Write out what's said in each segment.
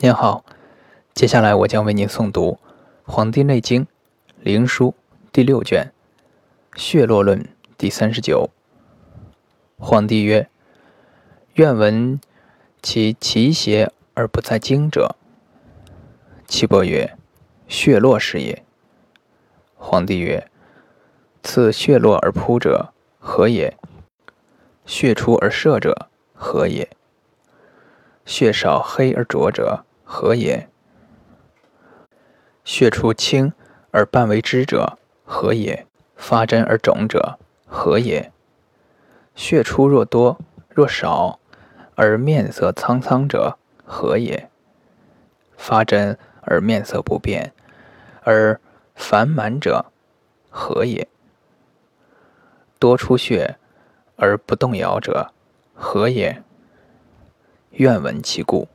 您好，接下来我将为您诵读《黄帝内经·灵枢》第六卷《血络论》第三十九。皇帝曰：“愿闻其奇邪而不在经者。”岐伯曰：“血络是也。”皇帝曰：“此血络而扑者何也？血出而射者何也？血少黑而浊者？”何也？血出清而半为汁者，何也？发针而肿者，何也？血出若多若少而面色苍苍者，何也？发针而面色不变而烦满者，何也？多出血而不动摇者，何也？愿闻其故。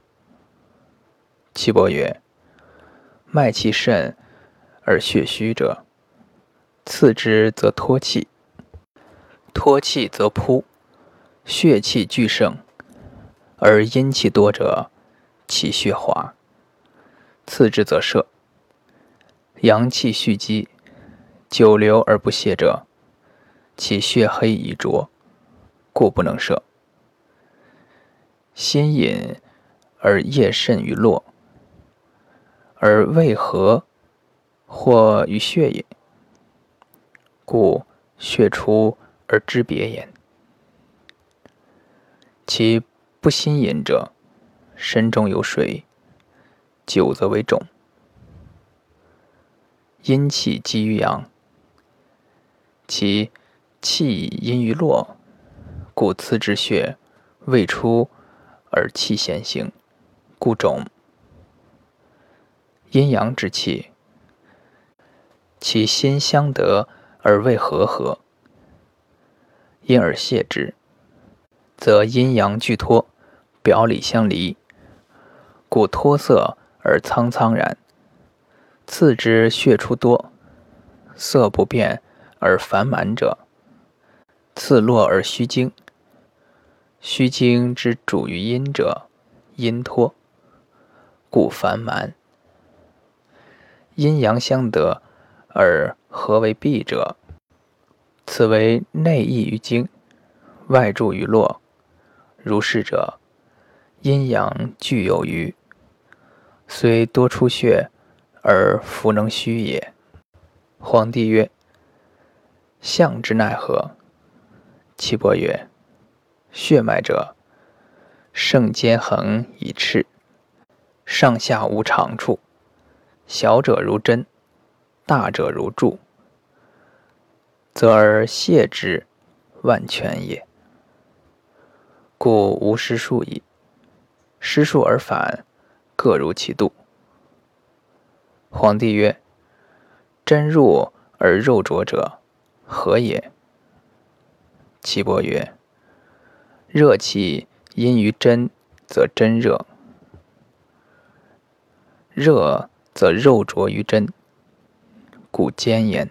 岐伯曰：“脉气盛而血虚者，次之则脱气，脱气则扑，血气俱盛，而阴气多者，气血滑；次之则摄，阳气蓄积，久留而不泄者，其血黑已浊，故不能摄。心饮而夜甚于络。”而为何或于血也？故血出而知别焉。其不心饮者，身中有水，久则为肿。阴气积于阳，其气阴于络，故次之血未出而气先行，故肿。阴阳之气，其心相得而未和合，因而泄之，则阴阳俱脱，表里相离，故脱色而苍苍然。次之血出多，色不变而烦满者，次落而虚精。虚精之主于阴者，阴脱，故烦满。阴阳相得而合为闭者，此为内溢于经，外注于络。如是者，阴阳俱有余，虽多出血而弗能虚也。皇帝曰：“象之奈何？”岐伯曰：“血脉者，盛坚横以赤，上下无长处。”小者如针，大者如柱，则而泻之，万全也。故无失数矣。失数而反，各如其度。皇帝曰：“针入而肉灼者，何也？”岐伯曰：“热气因于针，则针热；热。”则肉着于针，故坚焉。